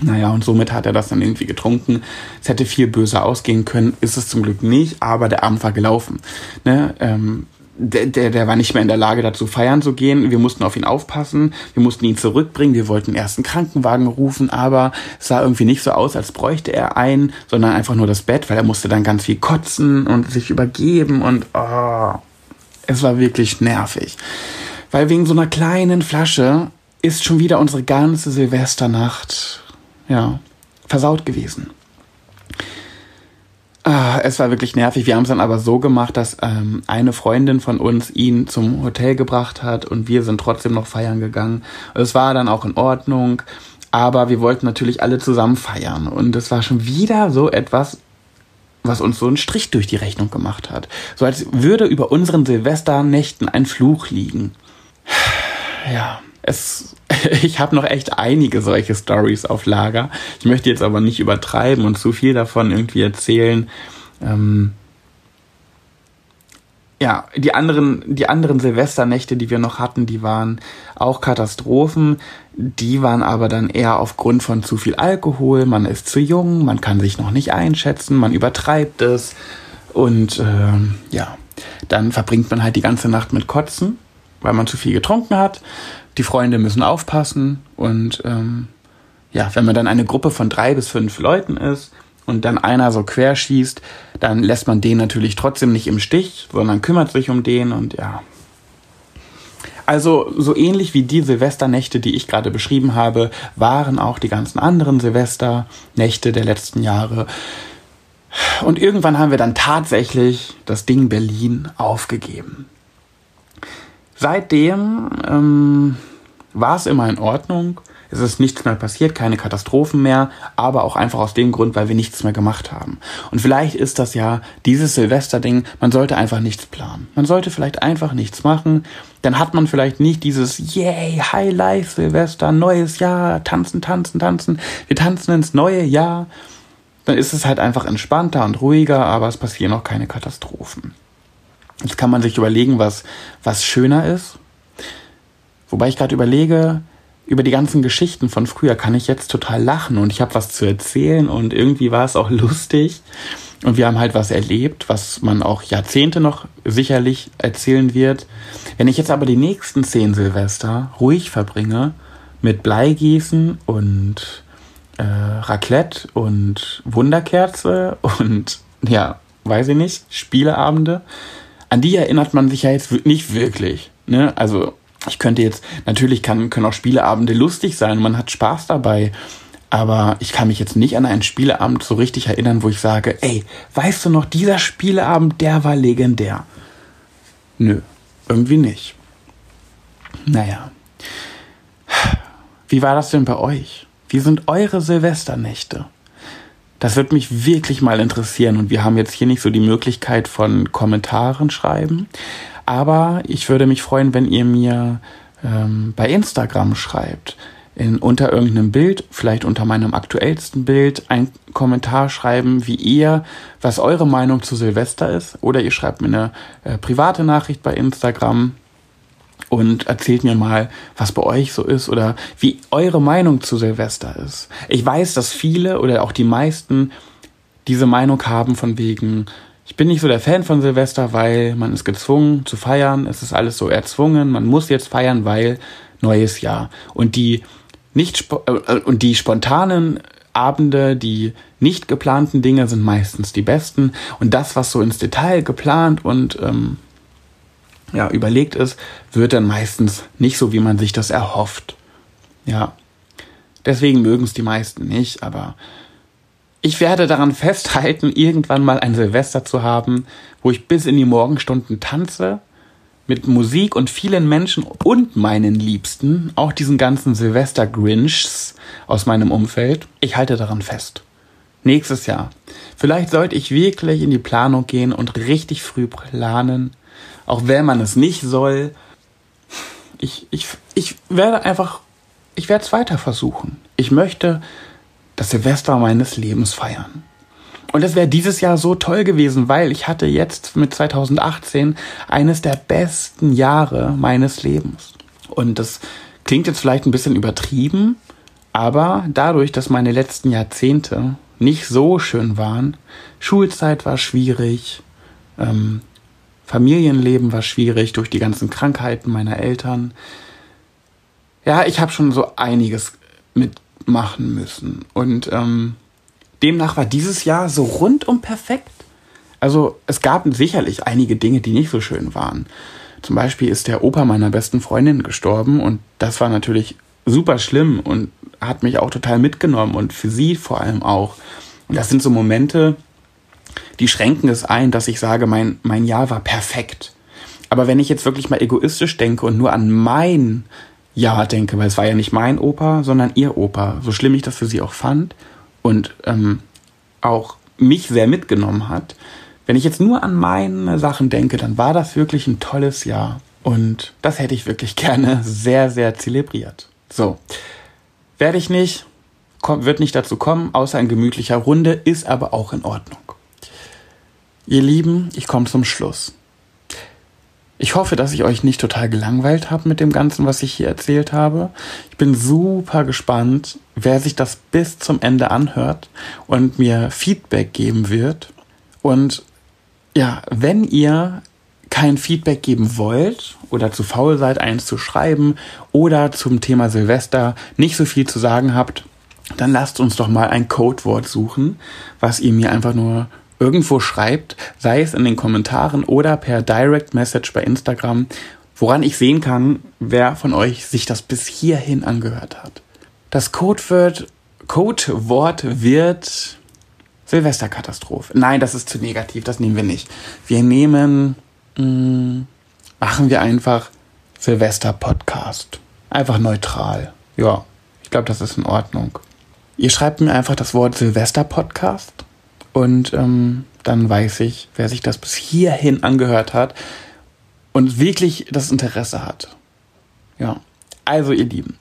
Naja, und somit hat er das dann irgendwie getrunken. Es hätte viel böser ausgehen können, ist es zum Glück nicht, aber der Abend war gelaufen. Ne? Ähm, der, der, der war nicht mehr in der Lage, dazu feiern zu gehen. Wir mussten auf ihn aufpassen. Wir mussten ihn zurückbringen. Wir wollten erst einen Krankenwagen rufen, aber es sah irgendwie nicht so aus, als bräuchte er einen, sondern einfach nur das Bett, weil er musste dann ganz viel kotzen und sich übergeben und oh, es war wirklich nervig. Weil wegen so einer kleinen Flasche ist schon wieder unsere ganze Silvesternacht, ja, versaut gewesen. Ah, es war wirklich nervig. Wir haben es dann aber so gemacht, dass ähm, eine Freundin von uns ihn zum Hotel gebracht hat und wir sind trotzdem noch feiern gegangen. Es war dann auch in Ordnung, aber wir wollten natürlich alle zusammen feiern und es war schon wieder so etwas, was uns so einen Strich durch die Rechnung gemacht hat. So als würde über unseren Silvesternächten ein Fluch liegen. Ja, es, ich habe noch echt einige solche Stories auf Lager. Ich möchte jetzt aber nicht übertreiben und zu viel davon irgendwie erzählen. Ähm ja, die anderen, die anderen Silvesternächte, die wir noch hatten, die waren auch Katastrophen. Die waren aber dann eher aufgrund von zu viel Alkohol. Man ist zu jung, man kann sich noch nicht einschätzen, man übertreibt es. Und ähm, ja, dann verbringt man halt die ganze Nacht mit Kotzen, weil man zu viel getrunken hat die Freunde müssen aufpassen und ähm, ja, wenn man dann eine Gruppe von drei bis fünf Leuten ist und dann einer so querschießt, dann lässt man den natürlich trotzdem nicht im Stich, sondern kümmert sich um den und ja. Also so ähnlich wie die Silvesternächte, die ich gerade beschrieben habe, waren auch die ganzen anderen Silvesternächte der letzten Jahre. Und irgendwann haben wir dann tatsächlich das Ding Berlin aufgegeben. Seitdem ähm, war es immer in Ordnung. Es ist nichts mehr passiert, keine Katastrophen mehr, aber auch einfach aus dem Grund, weil wir nichts mehr gemacht haben. Und vielleicht ist das ja dieses Silvester-Ding, man sollte einfach nichts planen. Man sollte vielleicht einfach nichts machen. Dann hat man vielleicht nicht dieses Yay, High Life Silvester, neues Jahr, tanzen, tanzen, tanzen. Wir tanzen ins neue Jahr. Dann ist es halt einfach entspannter und ruhiger, aber es passieren auch keine Katastrophen. Jetzt kann man sich überlegen, was, was schöner ist. Wobei ich gerade überlege, über die ganzen Geschichten von früher kann ich jetzt total lachen und ich habe was zu erzählen und irgendwie war es auch lustig. Und wir haben halt was erlebt, was man auch Jahrzehnte noch sicherlich erzählen wird. Wenn ich jetzt aber die nächsten zehn Silvester ruhig verbringe, mit Bleigießen und äh, Raclette und Wunderkerze und ja, weiß ich nicht, Spieleabende, an die erinnert man sich ja jetzt nicht wirklich. Ne? Also ich könnte jetzt, natürlich kann, können auch Spieleabende lustig sein, man hat Spaß dabei. Aber ich kann mich jetzt nicht an einen Spieleabend so richtig erinnern, wo ich sage, ey, weißt du noch, dieser Spieleabend, der war legendär. Nö, irgendwie nicht. Naja. Wie war das denn bei euch? Wie sind eure Silvesternächte? Das wird mich wirklich mal interessieren und wir haben jetzt hier nicht so die Möglichkeit von Kommentaren schreiben. Aber ich würde mich freuen, wenn ihr mir ähm, bei Instagram schreibt. In, unter irgendeinem Bild, vielleicht unter meinem aktuellsten Bild, einen Kommentar schreiben, wie ihr, was eure Meinung zu Silvester ist. Oder ihr schreibt mir eine äh, private Nachricht bei Instagram. Und erzählt mir mal, was bei euch so ist oder wie eure Meinung zu Silvester ist. Ich weiß, dass viele oder auch die meisten diese Meinung haben von wegen, ich bin nicht so der Fan von Silvester, weil man ist gezwungen zu feiern, es ist alles so erzwungen, man muss jetzt feiern, weil neues Jahr. Und die nicht äh, und die spontanen Abende, die nicht geplanten Dinge sind meistens die besten. Und das, was so ins Detail geplant und ähm, ja, überlegt ist, wird dann meistens nicht so, wie man sich das erhofft. Ja. Deswegen mögen es die meisten nicht, aber ich werde daran festhalten, irgendwann mal ein Silvester zu haben, wo ich bis in die Morgenstunden tanze, mit Musik und vielen Menschen und meinen Liebsten, auch diesen ganzen Silvester-Grinchs aus meinem Umfeld. Ich halte daran fest. Nächstes Jahr. Vielleicht sollte ich wirklich in die Planung gehen und richtig früh planen, auch wenn man es nicht soll. Ich, ich, ich werde einfach, ich werde es weiter versuchen. Ich möchte das Silvester meines Lebens feiern. Und das wäre dieses Jahr so toll gewesen, weil ich hatte jetzt mit 2018 eines der besten Jahre meines Lebens. Und das klingt jetzt vielleicht ein bisschen übertrieben, aber dadurch, dass meine letzten Jahrzehnte nicht so schön waren, Schulzeit war schwierig, ähm, Familienleben war schwierig durch die ganzen Krankheiten meiner Eltern. Ja, ich habe schon so einiges mitmachen müssen. Und ähm, demnach war dieses Jahr so rundum perfekt. Also es gab sicherlich einige Dinge, die nicht so schön waren. Zum Beispiel ist der Opa meiner besten Freundin gestorben und das war natürlich super schlimm und hat mich auch total mitgenommen und für sie vor allem auch. Und das sind so Momente, die schränken es ein, dass ich sage, mein, mein Jahr war perfekt. Aber wenn ich jetzt wirklich mal egoistisch denke und nur an mein Jahr denke, weil es war ja nicht mein Opa, sondern ihr Opa, so schlimm ich das für sie auch fand und ähm, auch mich sehr mitgenommen hat, wenn ich jetzt nur an meine Sachen denke, dann war das wirklich ein tolles Jahr. Und das hätte ich wirklich gerne sehr, sehr zelebriert. So. Werde ich nicht, wird nicht dazu kommen, außer in gemütlicher Runde, ist aber auch in Ordnung. Ihr Lieben, ich komme zum Schluss. Ich hoffe, dass ich euch nicht total gelangweilt habe mit dem Ganzen, was ich hier erzählt habe. Ich bin super gespannt, wer sich das bis zum Ende anhört und mir Feedback geben wird. Und ja, wenn ihr kein Feedback geben wollt oder zu faul seid, eins zu schreiben oder zum Thema Silvester nicht so viel zu sagen habt, dann lasst uns doch mal ein Codewort suchen, was ihr mir einfach nur irgendwo schreibt, sei es in den Kommentaren oder per Direct Message bei Instagram, woran ich sehen kann, wer von euch sich das bis hierhin angehört hat. Das Codewort, Codewort wird Silvesterkatastrophe. Nein, das ist zu negativ, das nehmen wir nicht. Wir nehmen, mh, mm, machen wir einfach Silvester Podcast. Einfach neutral. Ja, ich glaube, das ist in Ordnung. Ihr schreibt mir einfach das Wort Silvester Podcast und ähm, dann weiß ich, wer sich das bis hierhin angehört hat und wirklich das Interesse hat. Ja, also ihr Lieben,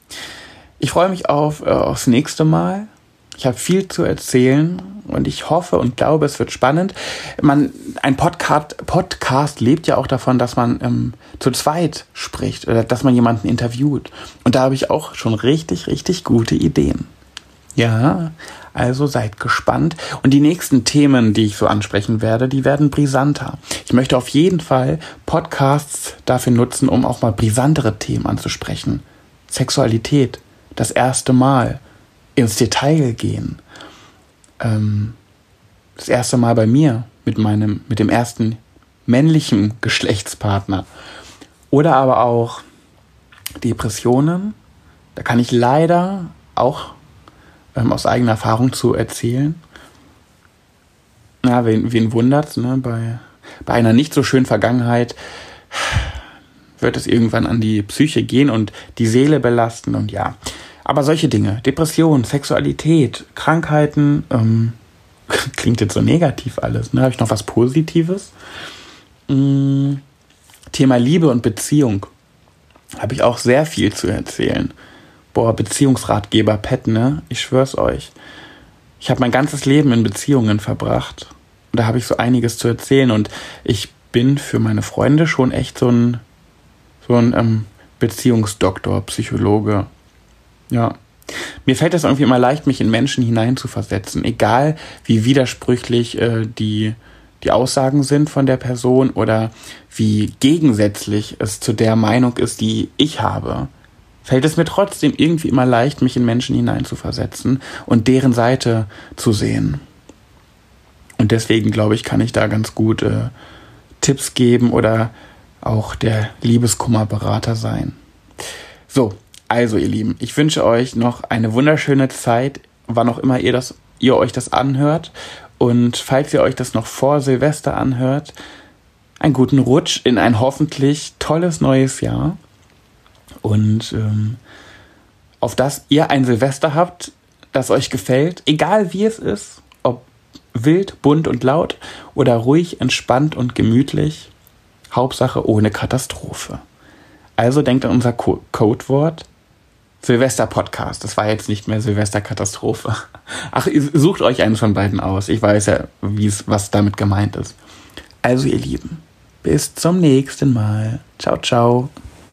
ich freue mich auf äh, aufs nächste Mal. Ich habe viel zu erzählen und ich hoffe und glaube, es wird spannend. Man, ein Podcast, Podcast lebt ja auch davon, dass man ähm, zu zweit spricht oder dass man jemanden interviewt. Und da habe ich auch schon richtig, richtig gute Ideen. Ja, also seid gespannt. Und die nächsten Themen, die ich so ansprechen werde, die werden brisanter. Ich möchte auf jeden Fall Podcasts dafür nutzen, um auch mal brisantere Themen anzusprechen. Sexualität, das erste Mal, ins Detail gehen. Ähm, das erste Mal bei mir mit meinem, mit dem ersten männlichen Geschlechtspartner. Oder aber auch Depressionen. Da kann ich leider auch ähm, aus eigener Erfahrung zu erzählen. Ja, wen, wen wundert's, ne? Bei, bei einer nicht so schönen Vergangenheit wird es irgendwann an die Psyche gehen und die Seele belasten und ja. Aber solche Dinge, Depression, Sexualität, Krankheiten, ähm, klingt jetzt so negativ alles, ne? Habe ich noch was Positives? Hm, Thema Liebe und Beziehung habe ich auch sehr viel zu erzählen boah, Beziehungsratgeber Pet, ne? Ich schwör's euch. Ich habe mein ganzes Leben in Beziehungen verbracht. Und da habe ich so einiges zu erzählen. Und ich bin für meine Freunde schon echt so ein, so ein ähm, Beziehungsdoktor, Psychologe. Ja. Mir fällt es irgendwie immer leicht, mich in Menschen hineinzuversetzen, egal wie widersprüchlich äh, die, die Aussagen sind von der Person oder wie gegensätzlich es zu der Meinung ist, die ich habe. Fällt es mir trotzdem irgendwie immer leicht, mich in Menschen hineinzuversetzen und deren Seite zu sehen. Und deswegen glaube ich, kann ich da ganz gut äh, Tipps geben oder auch der Liebeskummerberater sein. So, also ihr Lieben, ich wünsche euch noch eine wunderschöne Zeit, wann auch immer ihr das, ihr euch das anhört. Und falls ihr euch das noch vor Silvester anhört, einen guten Rutsch in ein hoffentlich tolles neues Jahr. Und ähm, auf das ihr ein Silvester habt, das euch gefällt, egal wie es ist, ob wild, bunt und laut oder ruhig, entspannt und gemütlich. Hauptsache ohne Katastrophe. Also denkt an unser Co Codewort Silvester-Podcast. Das war jetzt nicht mehr Silvester-Katastrophe. Ach, ihr sucht euch eines von beiden aus. Ich weiß ja, wie's, was damit gemeint ist. Also, ihr Lieben, bis zum nächsten Mal. Ciao, ciao.